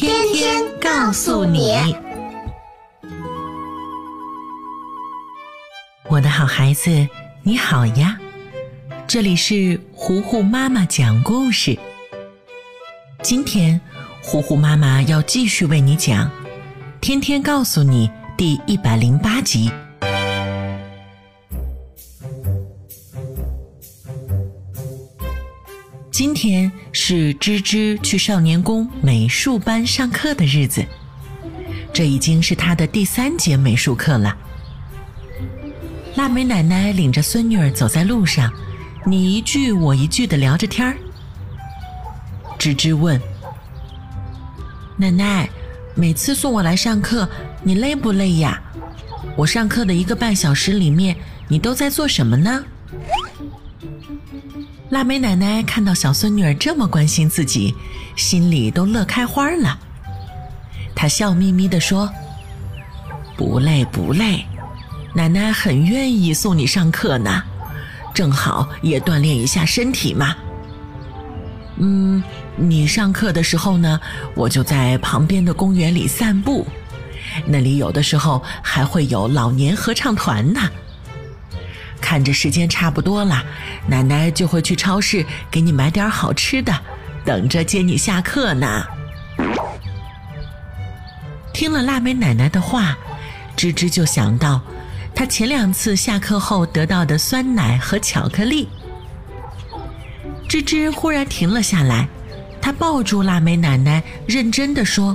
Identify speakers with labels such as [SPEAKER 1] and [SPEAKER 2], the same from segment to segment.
[SPEAKER 1] 天天告诉你，我的好孩子，你好呀！这里是糊糊妈妈讲故事。今天，糊糊妈妈要继续为你讲《天天告诉你》第一百零八集。今天是芝芝去少年宫美术班上课的日子，这已经是她的第三节美术课了。腊梅奶奶领着孙女儿走在路上，你一句我一句的聊着天儿。芝芝问：“奶奶，每次送我来上课，你累不累呀？我上课的一个半小时里面，你都在做什么呢？”腊梅奶奶看到小孙女儿这么关心自己，心里都乐开花了。她笑眯眯地说：“不累不累，奶奶很愿意送你上课呢，正好也锻炼一下身体嘛。嗯，你上课的时候呢，我就在旁边的公园里散步，那里有的时候还会有老年合唱团呢。”看着时间差不多了，奶奶就会去超市给你买点好吃的，等着接你下课呢。听了腊梅奶奶的话，芝芝就想到，她前两次下课后得到的酸奶和巧克力。芝芝忽然停了下来，她抱住腊梅奶奶，认真的说：“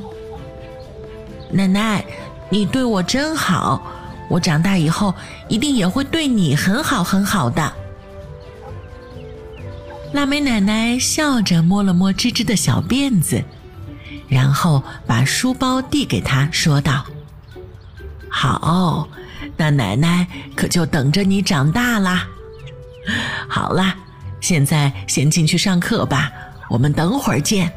[SPEAKER 1] 奶奶，你对我真好。”我长大以后一定也会对你很好很好的。腊梅奶奶笑着摸了摸芝芝的小辫子，然后把书包递给她，说道：“好，那奶奶可就等着你长大啦。好啦，现在先进去上课吧，我们等会儿见。”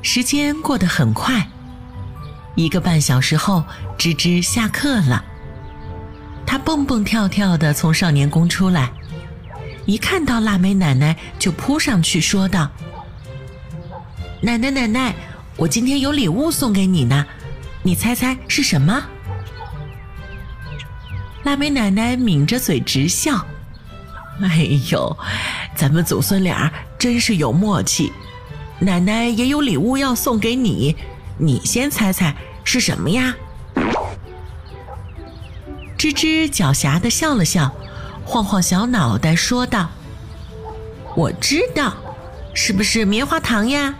[SPEAKER 1] 时间过得很快。一个半小时后，芝芝下课了。她蹦蹦跳跳的从少年宫出来，一看到腊梅奶奶就扑上去说道：“奶奶奶奶，我今天有礼物送给你呢，你猜猜是什么？”腊梅奶奶抿着嘴直笑：“哎呦，咱们祖孙俩真是有默契，奶奶也有礼物要送给你。”你先猜猜是什么呀？吱吱狡黠的笑了笑，晃晃小脑袋说道：“我知道，是不是棉花糖呀？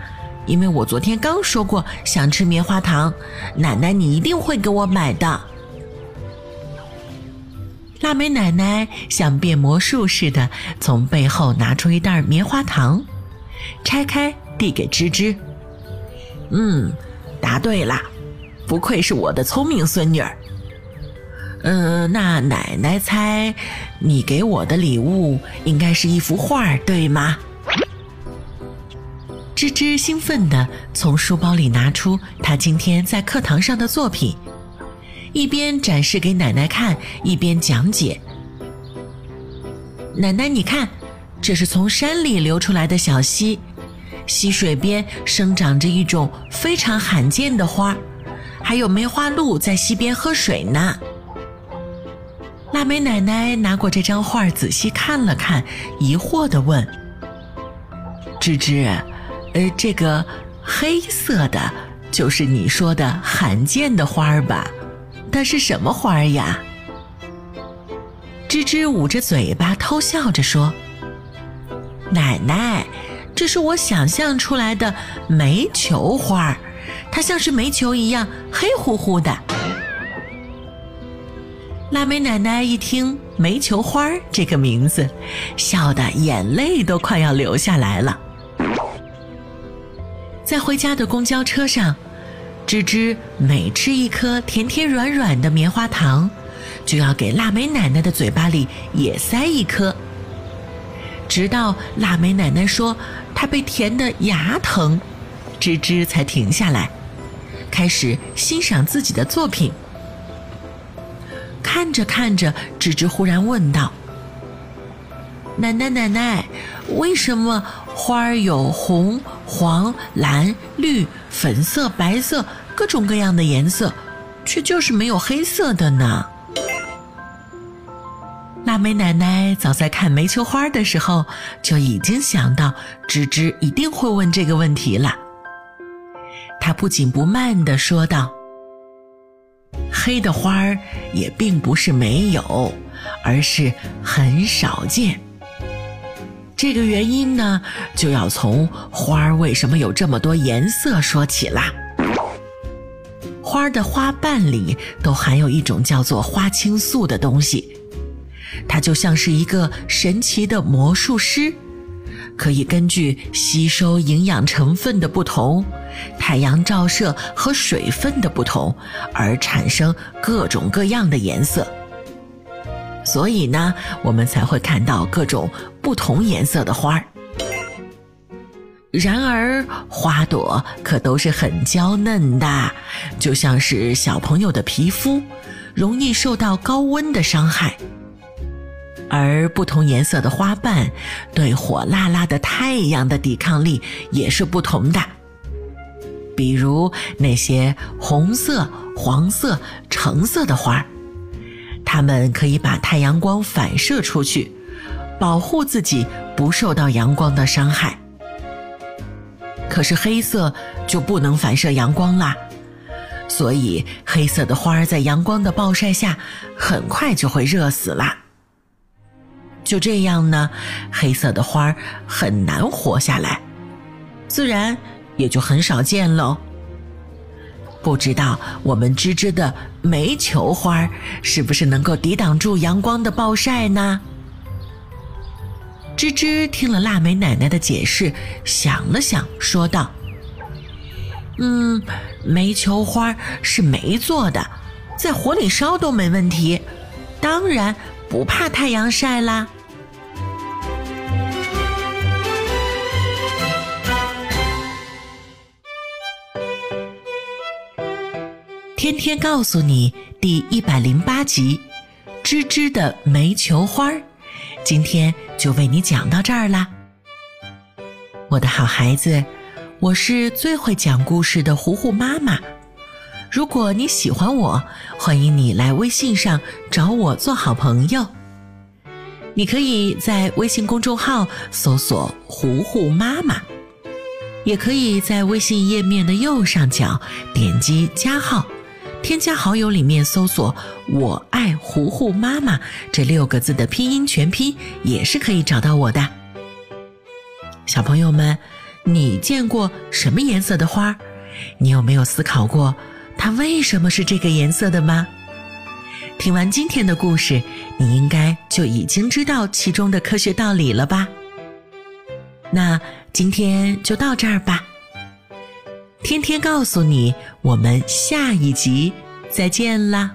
[SPEAKER 1] 因为我昨天刚说过想吃棉花糖，奶奶你一定会给我买的。”腊梅奶奶像变魔术似的从背后拿出一袋棉花糖，拆开递给吱吱。嗯。答对了，不愧是我的聪明孙女儿。嗯，那奶奶猜，你给我的礼物应该是一幅画，对吗？吱吱兴奋地从书包里拿出他今天在课堂上的作品，一边展示给奶奶看，一边讲解。奶奶，你看，这是从山里流出来的小溪。溪水边生长着一种非常罕见的花，还有梅花鹿在溪边喝水呢。腊梅奶奶拿过这张画仔细看了看，疑惑地问：“芝芝，呃，这个黑色的，就是你说的罕见的花儿吧？它是什么花呀？”芝芝捂着嘴巴偷笑着说：“奶奶。”这是我想象出来的煤球花儿它像是煤球一样黑乎乎的。腊梅奶奶一听“煤球花”这个名字，笑得眼泪都快要流下来了。在回家的公交车上，芝芝每吃一颗甜甜软软的棉花糖，就要给腊梅奶奶的嘴巴里也塞一颗，直到腊梅奶奶说她被甜的牙疼，芝芝才停下来，开始欣赏自己的作品。看着看着，芝芝忽然问道：“奶奶，奶奶，为什么花儿有红？”黄、蓝、绿、粉色、白色，各种各样的颜色，却就是没有黑色的呢。梅奶奶早在看煤球花的时候，就已经想到芝芝一定会问这个问题了。她不紧不慢地说道：“黑的花儿也并不是没有，而是很少见。”这个原因呢，就要从花儿为什么有这么多颜色说起啦。花儿的花瓣里都含有一种叫做花青素的东西，它就像是一个神奇的魔术师，可以根据吸收营养成分的不同、太阳照射和水分的不同而产生各种各样的颜色。所以呢，我们才会看到各种不同颜色的花儿。然而，花朵可都是很娇嫩的，就像是小朋友的皮肤，容易受到高温的伤害。而不同颜色的花瓣，对火辣辣的太阳的抵抗力也是不同的。比如那些红色、黄色、橙色的花儿。它们可以把太阳光反射出去，保护自己不受到阳光的伤害。可是黑色就不能反射阳光啦，所以黑色的花儿在阳光的暴晒下很快就会热死啦。就这样呢，黑色的花很难活下来，自然也就很少见喽。不知道我们芝芝的煤球花是不是能够抵挡住阳光的暴晒呢？芝芝听了腊梅奶奶的解释，想了想，说道：“嗯，煤球花是煤做的，在火里烧都没问题，当然不怕太阳晒啦。”天天告诉你第一百零八集，芝芝的煤球花儿，今天就为你讲到这儿啦。我的好孩子，我是最会讲故事的糊糊妈妈。如果你喜欢我，欢迎你来微信上找我做好朋友。你可以在微信公众号搜索“糊糊妈妈”，也可以在微信页面的右上角点击加号。添加好友里面搜索“我爱糊糊妈妈”这六个字的拼音全拼，也是可以找到我的。小朋友们，你见过什么颜色的花？你有没有思考过它为什么是这个颜色的吗？听完今天的故事，你应该就已经知道其中的科学道理了吧？那今天就到这儿吧。天天告诉你，我们下一集再见啦。